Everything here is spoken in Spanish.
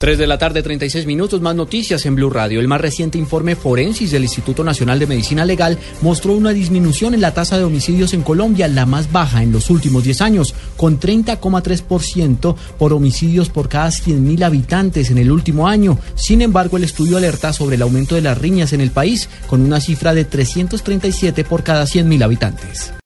3 de la tarde, 36 minutos, más noticias en Blue Radio. El más reciente informe Forensis del Instituto Nacional de Medicina Legal mostró una disminución en la tasa de homicidios en Colombia, la más baja en los últimos 10 años, con 30,3% por homicidios por cada 100.000 habitantes en el último año. Sin embargo, el estudio alerta sobre el aumento de las riñas en el país, con una cifra de 337 por cada 100.000 habitantes.